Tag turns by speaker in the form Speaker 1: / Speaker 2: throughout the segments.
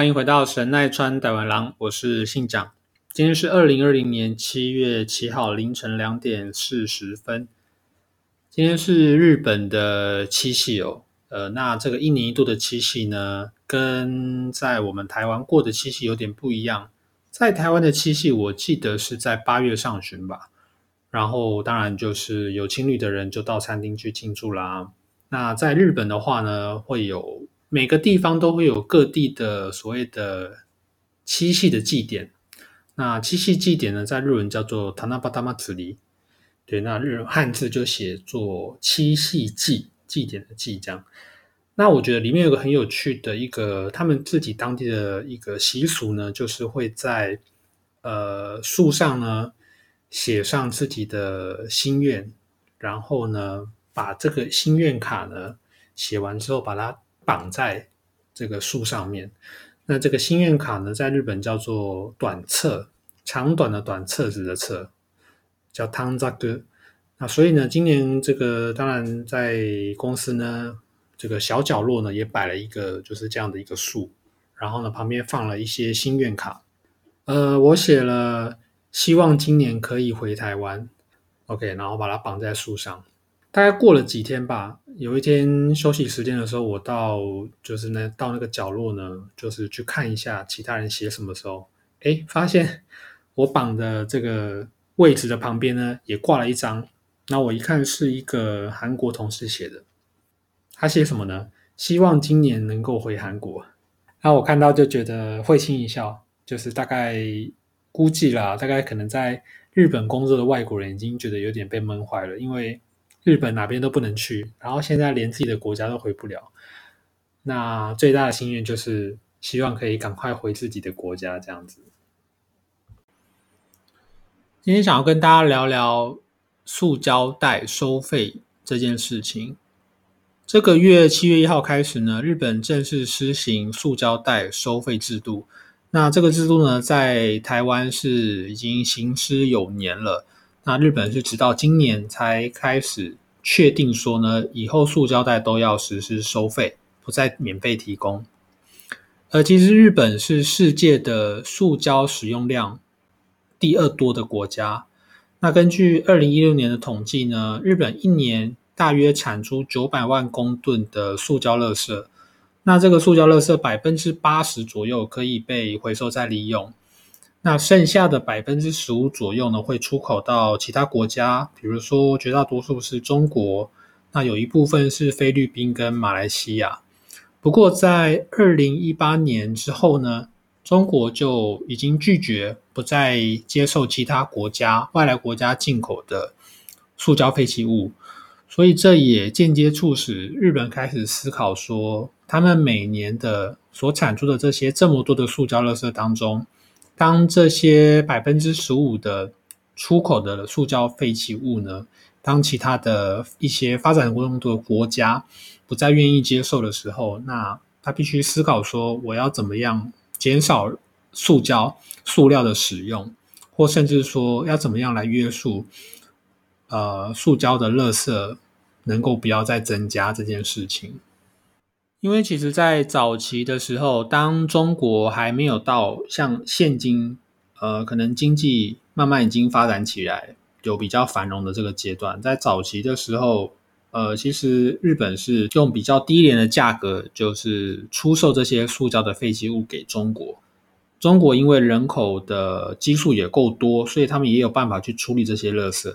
Speaker 1: 欢迎回到神奈川台湾郎，我是信长。今天是二零二零年七月七号凌晨两点四十分。今天是日本的七夕哦，呃，那这个一年一度的七夕呢，跟在我们台湾过的七夕有点不一样。在台湾的七夕，我记得是在八月上旬吧。然后当然就是有情侣的人就到餐厅去庆祝啦。那在日本的话呢，会有。每个地方都会有各地的所谓的七夕的祭典。那七夕祭典呢，在日文叫做 Tanabata Matsuri。对，那日汉字就写作七夕祭，祭典的祭这样。那我觉得里面有个很有趣的一个他们自己当地的一个习俗呢，就是会在呃树上呢写上自己的心愿，然后呢把这个心愿卡呢写完之后把它。绑在这个树上面，那这个心愿卡呢，在日本叫做短册，长短的短册子的册，叫汤扎哥。那所以呢，今年这个当然在公司呢，这个小角落呢也摆了一个就是这样的一个树，然后呢旁边放了一些心愿卡。呃，我写了希望今年可以回台湾，OK，然后把它绑在树上。大概过了几天吧，有一天休息时间的时候，我到就是那到那个角落呢，就是去看一下其他人写什么时候，哎，发现 我绑的这个位置的旁边呢，也挂了一张。那我一看是一个韩国同事写的，他写什么呢？希望今年能够回韩国。那我看到就觉得会心一笑，就是大概估计啦，大概可能在日本工作的外国人已经觉得有点被闷坏了，因为。日本哪边都不能去，然后现在连自己的国家都回不了。那最大的心愿就是希望可以赶快回自己的国家，这样子。今天想要跟大家聊聊塑胶袋收费这件事情。这个月七月一号开始呢，日本正式施行塑胶袋收费制度。那这个制度呢，在台湾是已经行之有年了。那日本是直到今年才开始确定说呢，以后塑胶袋都要实施收费，不再免费提供。而，其实日本是世界的塑胶使用量第二多的国家。那根据二零一六年的统计呢，日本一年大约产出九百万公吨的塑胶垃圾。那这个塑胶垃圾百分之八十左右可以被回收再利用。那剩下的百分之十五左右呢，会出口到其他国家，比如说绝大多数是中国，那有一部分是菲律宾跟马来西亚。不过在二零一八年之后呢，中国就已经拒绝不再接受其他国家外来国家进口的塑胶废弃物，所以这也间接促使日本开始思考说，他们每年的所产出的这些这么多的塑胶垃圾当中。当这些百分之十五的出口的塑胶废弃物呢，当其他的一些发展中的国家不再愿意接受的时候，那他必须思考说，我要怎么样减少塑胶塑料的使用，或甚至说要怎么样来约束，呃，塑胶的垃圾能够不要再增加这件事情。因为其实，在早期的时候，当中国还没有到像现今，呃，可能经济慢慢已经发展起来，有比较繁荣的这个阶段，在早期的时候，呃，其实日本是用比较低廉的价格，就是出售这些塑胶的废弃物给中国。中国因为人口的基数也够多，所以他们也有办法去处理这些垃圾。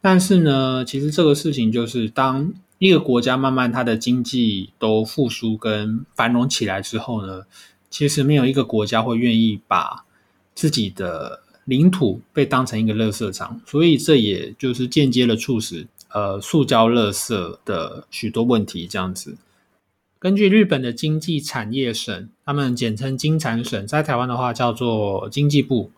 Speaker 1: 但是呢，其实这个事情就是当一个国家慢慢它的经济都复苏跟繁荣起来之后呢，其实没有一个国家会愿意把自己的领土被当成一个垃圾场，所以这也就是间接的促使呃塑胶垃圾的许多问题这样子。根据日本的经济产业省，他们简称经产省，在台湾的话叫做经济部，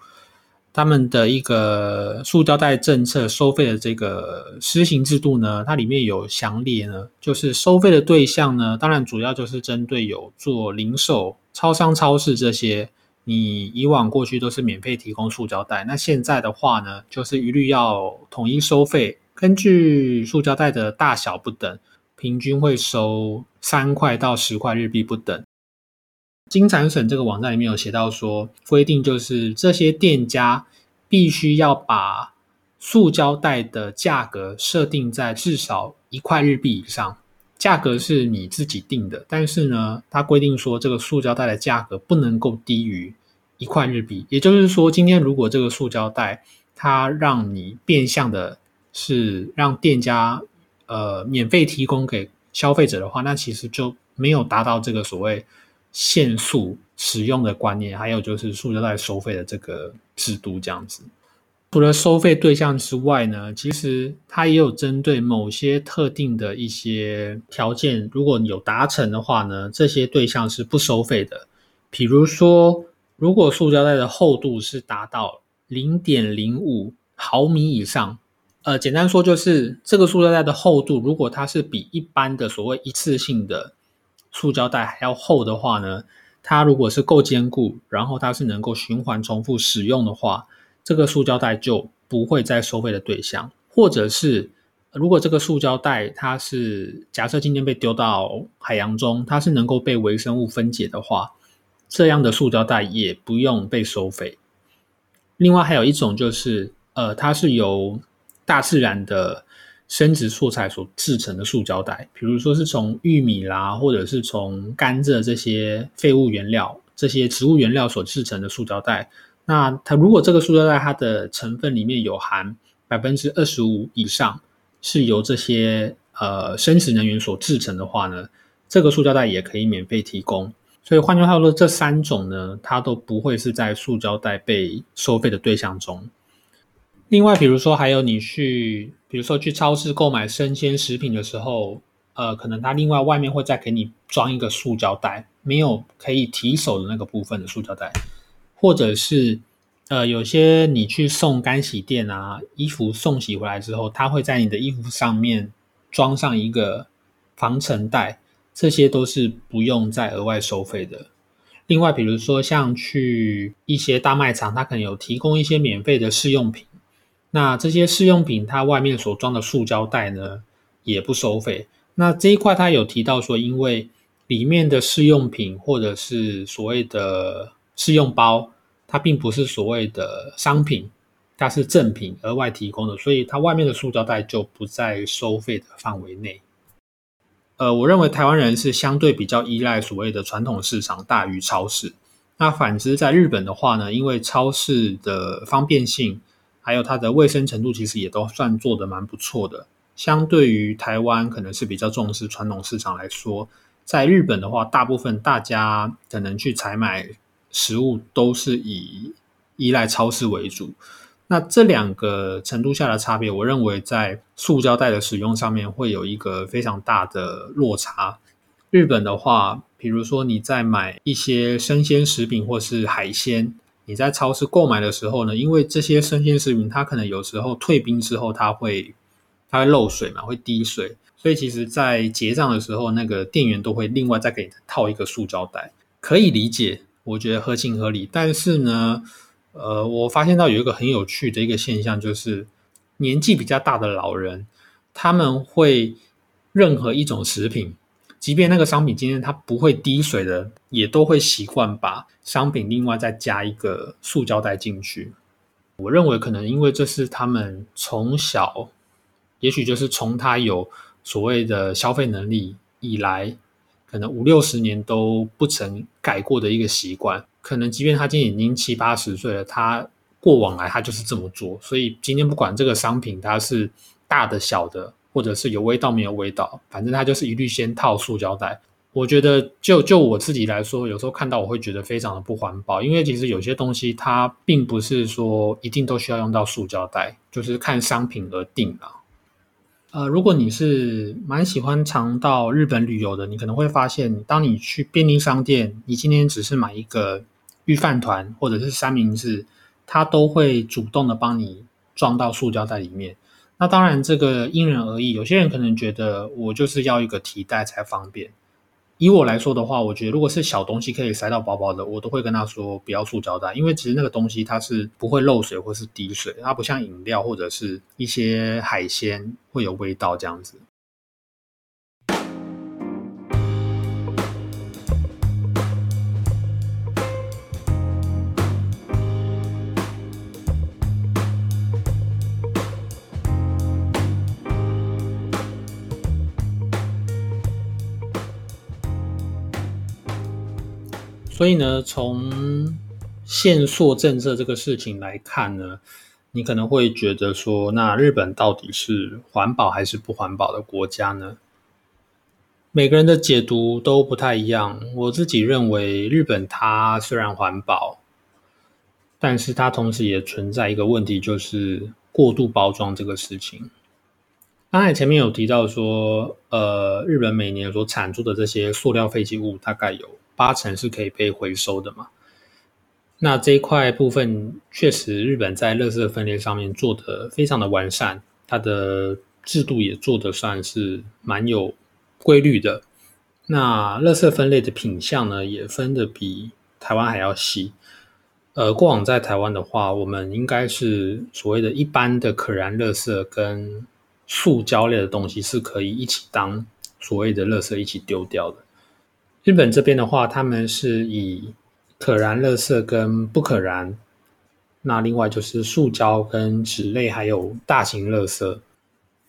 Speaker 1: 他们的一个塑胶袋政策收费的这个施行制度呢，它里面有详列呢，就是收费的对象呢，当然主要就是针对有做零售、超商、超市这些，你以往过去都是免费提供塑胶袋，那现在的话呢，就是一律要统一收费，根据塑胶袋的大小不等。平均会收三块到十块日币不等。金产省这个网站里面有写到说，规定就是这些店家必须要把塑胶袋的价格设定在至少一块日币以上。价格是你自己定的，但是呢，它规定说这个塑胶袋的价格不能够低于一块日币。也就是说，今天如果这个塑胶袋它让你变相的是让店家。呃，免费提供给消费者的话，那其实就没有达到这个所谓限速使用的观念，还有就是塑胶袋收费的这个制度这样子。除了收费对象之外呢，其实它也有针对某些特定的一些条件，如果有达成的话呢，这些对象是不收费的。比如说，如果塑胶袋的厚度是达到零点零五毫米以上。呃，简单说就是这个塑料袋的厚度，如果它是比一般的所谓一次性的塑胶袋还要厚的话呢，它如果是够坚固，然后它是能够循环重复使用的话，这个塑胶袋就不会再收费的对象。或者是如果这个塑胶袋它是假设今天被丢到海洋中，它是能够被微生物分解的话，这样的塑胶袋也不用被收费。另外还有一种就是，呃，它是由大自然的生殖素材所制成的塑胶袋，比如说是从玉米啦，或者是从甘蔗这些废物原料、这些植物原料所制成的塑胶袋。那它如果这个塑胶袋它的成分里面有含百分之二十五以上是由这些呃生殖能源所制成的话呢，这个塑胶袋也可以免费提供。所以换句话说，这三种呢，它都不会是在塑胶袋被收费的对象中。另外，比如说还有你去，比如说去超市购买生鲜食品的时候，呃，可能它另外外面会再给你装一个塑胶袋，没有可以提手的那个部分的塑胶袋，或者是呃，有些你去送干洗店啊，衣服送洗回来之后，它会在你的衣服上面装上一个防尘袋，这些都是不用再额外收费的。另外，比如说像去一些大卖场，它可能有提供一些免费的试用品。那这些试用品，它外面所装的塑胶袋呢，也不收费。那这一块，它有提到说，因为里面的试用品或者是所谓的试用包，它并不是所谓的商品，它是赠品，额外提供的，所以它外面的塑胶袋就不在收费的范围内。呃，我认为台湾人是相对比较依赖所谓的传统市场大于超市。那反之，在日本的话呢，因为超市的方便性。还有它的卫生程度，其实也都算做的蛮不错的。相对于台湾，可能是比较重视传统市场来说，在日本的话，大部分大家可能去采买食物都是以依赖超市为主。那这两个程度下的差别，我认为在塑胶袋的使用上面会有一个非常大的落差。日本的话，比如说你在买一些生鲜食品或是海鲜。你在超市购买的时候呢，因为这些生鲜食品它可能有时候退冰之后它会它会漏水嘛，会滴水，所以其实，在结账的时候，那个店员都会另外再给你套一个塑胶袋，可以理解，我觉得合情合理。但是呢，呃，我发现到有一个很有趣的一个现象，就是年纪比较大的老人，他们会任何一种食品。即便那个商品今天它不会滴水的，也都会习惯把商品另外再加一个塑胶袋进去。我认为可能因为这是他们从小，也许就是从他有所谓的消费能力以来，可能五六十年都不曾改过的一个习惯。可能即便他今天已经七八十岁了，他过往来他就是这么做。所以今天不管这个商品它是大的、小的，或者是有味道没有味道，反正它就是一律先套塑胶袋。我觉得就就我自己来说，有时候看到我会觉得非常的不环保，因为其实有些东西它并不是说一定都需要用到塑胶袋，就是看商品而定啦。呃，如果你是蛮喜欢常到日本旅游的，你可能会发现，当你去便利商店，你今天只是买一个御饭团或者是三明治，它都会主动的帮你装到塑胶袋里面。那当然这个因人而异，有些人可能觉得我就是要一个提袋才方便。以我来说的话，我觉得如果是小东西可以塞到包包的，我都会跟他说不要塑胶袋，因为其实那个东西它是不会漏水或是滴水，它不像饮料或者是一些海鲜会有味道这样子。所以呢，从限塑政策这个事情来看呢，你可能会觉得说，那日本到底是环保还是不环保的国家呢？每个人的解读都不太一样。我自己认为，日本它虽然环保，但是它同时也存在一个问题，就是过度包装这个事情。刚才前面有提到说，呃，日本每年所产出的这些塑料废弃物，大概有。八成是可以被回收的嘛？那这一块部分确实，日本在垃圾分类上面做的非常的完善，它的制度也做的算是蛮有规律的。那垃圾分类的品相呢，也分的比台湾还要细。呃，过往在台湾的话，我们应该是所谓的一般的可燃垃圾跟塑胶类的东西是可以一起当所谓的垃圾一起丢掉的。日本这边的话，他们是以可燃垃圾跟不可燃，那另外就是塑胶跟纸类，还有大型垃圾。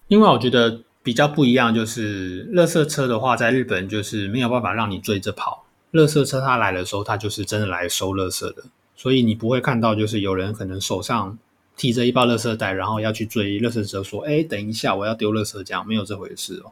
Speaker 1: 另外，我觉得比较不一样就是，垃圾车的话，在日本就是没有办法让你追着跑。垃圾车它来的时候，它就是真的来收垃圾的，所以你不会看到就是有人可能手上提着一包垃圾袋，然后要去追垃圾车，说：“哎，等一下，我要丢垃圾。”这样没有这回事哦。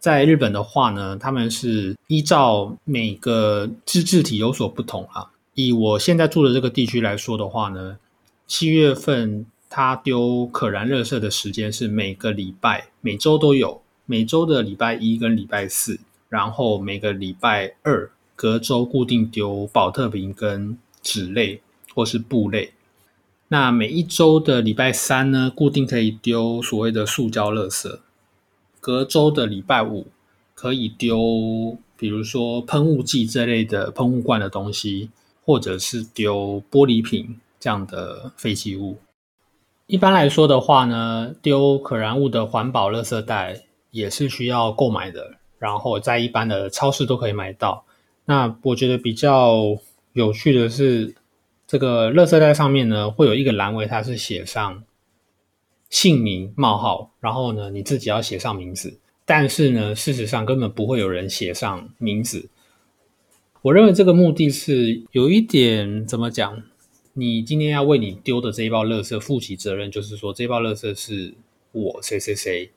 Speaker 1: 在日本的话呢，他们是依照每个自治体有所不同啊。以我现在住的这个地区来说的话呢，七月份他丢可燃热圾的时间是每个礼拜、每周都有，每周的礼拜一跟礼拜四，然后每个礼拜二隔周固定丢保特瓶跟纸类或是布类。那每一周的礼拜三呢，固定可以丢所谓的塑胶垃圾。隔周的礼拜五可以丢，比如说喷雾剂这类的喷雾罐的东西，或者是丢玻璃瓶这样的废弃物。一般来说的话呢，丢可燃物的环保垃圾袋也是需要购买的，然后在一般的超市都可以买到。那我觉得比较有趣的是，这个垃圾袋上面呢会有一个栏位，它是写上。姓名冒号，然后呢，你自己要写上名字。但是呢，事实上根本不会有人写上名字。我认为这个目的是有一点怎么讲？你今天要为你丢的这一包垃圾负起责任，就是说这包垃圾是我谁谁谁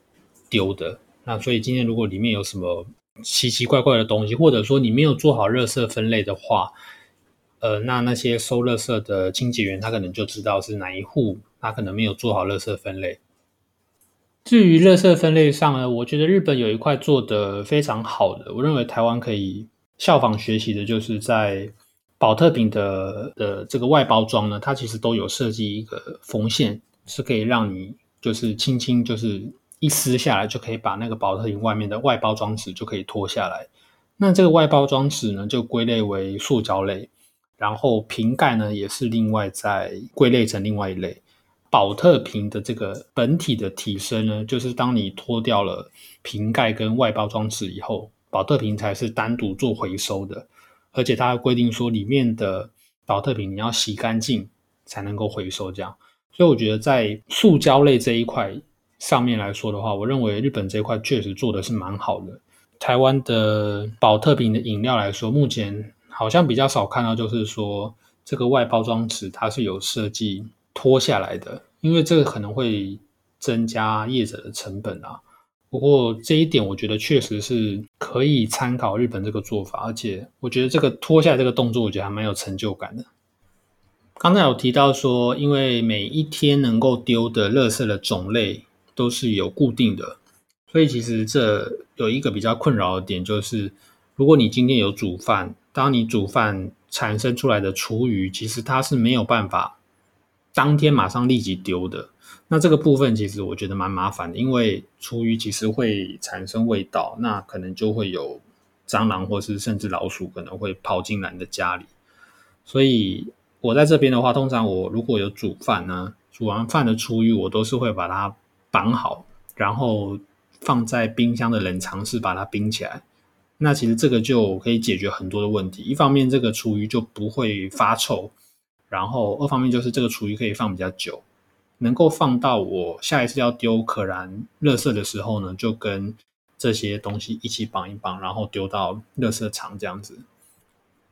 Speaker 1: 丢的。那所以今天如果里面有什么奇奇怪怪的东西，或者说你没有做好垃圾分类的话，呃，那那些收垃圾的清洁员他可能就知道是哪一户。他可能没有做好垃圾分类。至于垃圾分类上呢，我觉得日本有一块做得非常好的，我认为台湾可以效仿学习的，就是在保特瓶的的这个外包装呢，它其实都有设计一个缝线，是可以让你就是轻轻就是一撕下来，就可以把那个保特瓶外面的外包装纸就可以脱下来。那这个外包装纸呢，就归类为塑胶类，然后瓶盖呢也是另外再归类成另外一类。保特瓶的这个本体的提升呢，就是当你脱掉了瓶盖跟外包装纸以后，保特瓶才是单独做回收的，而且它规定说里面的保特瓶你要洗干净才能够回收。这样，所以我觉得在塑胶类这一块上面来说的话，我认为日本这一块确实做的是蛮好的。台湾的保特瓶的饮料来说，目前好像比较少看到，就是说这个外包装纸它是有设计。脱下来的，因为这个可能会增加业者的成本啊。不过这一点，我觉得确实是可以参考日本这个做法，而且我觉得这个脱下这个动作，我觉得还蛮有成就感的。刚才有提到说，因为每一天能够丢的垃圾的种类都是有固定的，所以其实这有一个比较困扰的点，就是如果你今天有煮饭，当你煮饭产生出来的厨余，其实它是没有办法当天马上立即丢的。那这个部分其实我觉得蛮麻烦的，因为厨余其实会产生味道，那可能就会有蟑螂或是甚至老鼠可能会跑进来的家里。所以我在这边的话，通常我如果有煮饭呢，煮完饭的厨余我都是会把它绑好，然后放在冰箱的冷藏室把它冰起来。那其实这个就可以解决很多的问题。一方面这个厨余就不会发臭，然后二方面就是这个厨余可以放比较久。能够放到我下一次要丢可燃垃圾的时候呢，就跟这些东西一起绑一绑，然后丢到垃圾场这样子。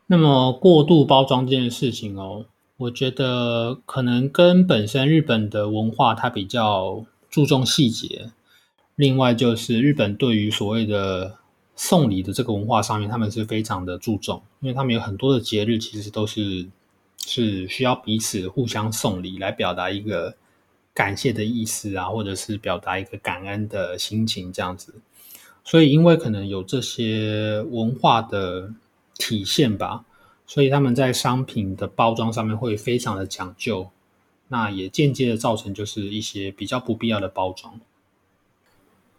Speaker 1: 那么过度包装这件事情哦，我觉得可能跟本身日本的文化它比较注重细节，另外就是日本对于所谓的送礼的这个文化上面，他们是非常的注重，因为他们有很多的节日其实都是是需要彼此互相送礼来表达一个。感谢的意思啊，或者是表达一个感恩的心情，这样子。所以，因为可能有这些文化的体现吧，所以他们在商品的包装上面会非常的讲究。那也间接的造成就是一些比较不必要的包装。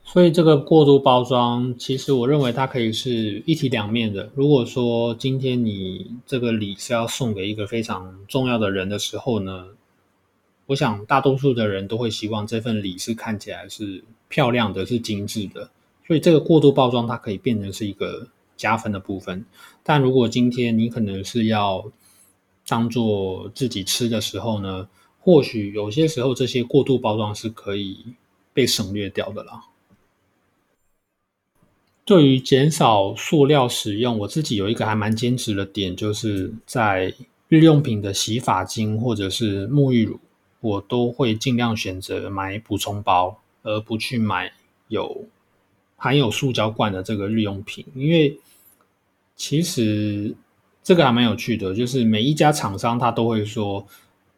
Speaker 1: 所以，这个过度包装，其实我认为它可以是一体两面的。如果说今天你这个礼是要送给一个非常重要的人的时候呢？我想大多数的人都会希望这份礼是看起来是漂亮的，是精致的，所以这个过度包装它可以变成是一个加分的部分。但如果今天你可能是要当做自己吃的时候呢，或许有些时候这些过度包装是可以被省略掉的啦。对于减少塑料使用，我自己有一个还蛮坚持的点，就是在日用品的洗发精或者是沐浴乳。我都会尽量选择买补充包，而不去买有含有塑胶罐的这个日用品，因为其实这个还蛮有趣的，就是每一家厂商他都会说，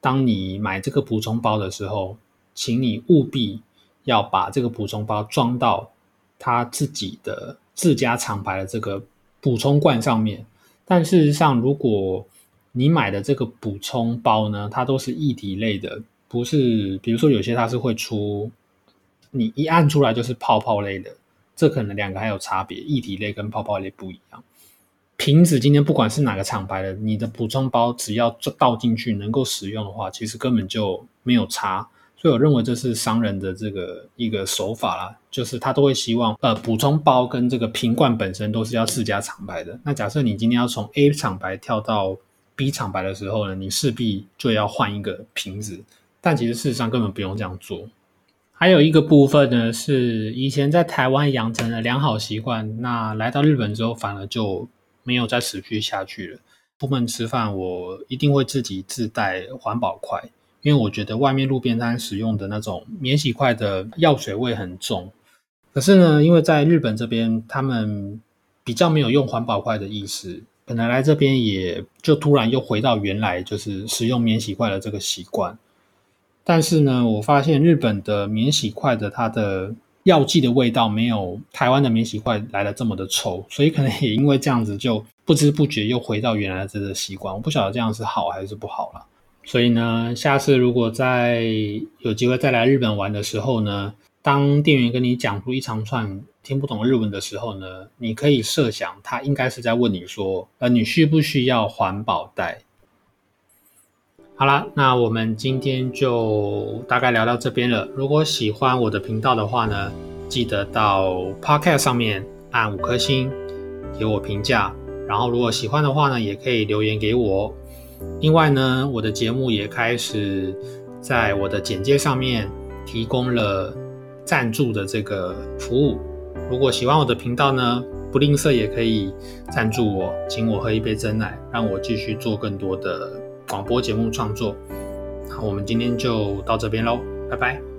Speaker 1: 当你买这个补充包的时候，请你务必要把这个补充包装到他自己的自家厂牌的这个补充罐上面。但事实上，如果你买的这个补充包呢，它都是一体类的。不是，比如说有些它是会出，你一按出来就是泡泡类的，这可能两个还有差别，液体类跟泡泡类不一样。瓶子今天不管是哪个厂牌的，你的补充包只要倒进去能够使用的话，其实根本就没有差。所以我认为这是商人的这个一个手法啦，就是他都会希望呃补充包跟这个瓶罐本身都是要自家厂牌的。那假设你今天要从 A 厂牌跳到 B 厂牌的时候呢，你势必就要换一个瓶子。但其实事实上根本不用这样做。还有一个部分呢，是以前在台湾养成了良好习惯，那来到日本之后反而就没有再持续下去了。出门吃饭，我一定会自己自带环保筷，因为我觉得外面路边摊使用的那种免洗筷的药水味很重。可是呢，因为在日本这边，他们比较没有用环保筷的意思，本来来这边也就突然又回到原来就是使用免洗筷的这个习惯。但是呢，我发现日本的免洗筷的它的药剂的味道没有台湾的免洗筷来的这么的臭，所以可能也因为这样子，就不知不觉又回到原来的这个习惯。我不晓得这样是好还是不好了。所以呢，下次如果在有机会再来日本玩的时候呢，当店员跟你讲出一长串听不懂日文的时候呢，你可以设想他应该是在问你说，呃，你需不需要环保袋？好啦，那我们今天就大概聊到这边了。如果喜欢我的频道的话呢，记得到 Podcast 上面按五颗星给我评价。然后如果喜欢的话呢，也可以留言给我。另外呢，我的节目也开始在我的简介上面提供了赞助的这个服务。如果喜欢我的频道呢，不吝啬也可以赞助我，请我喝一杯真奶，让我继续做更多的。广播节目创作，好，我们今天就到这边喽，拜拜。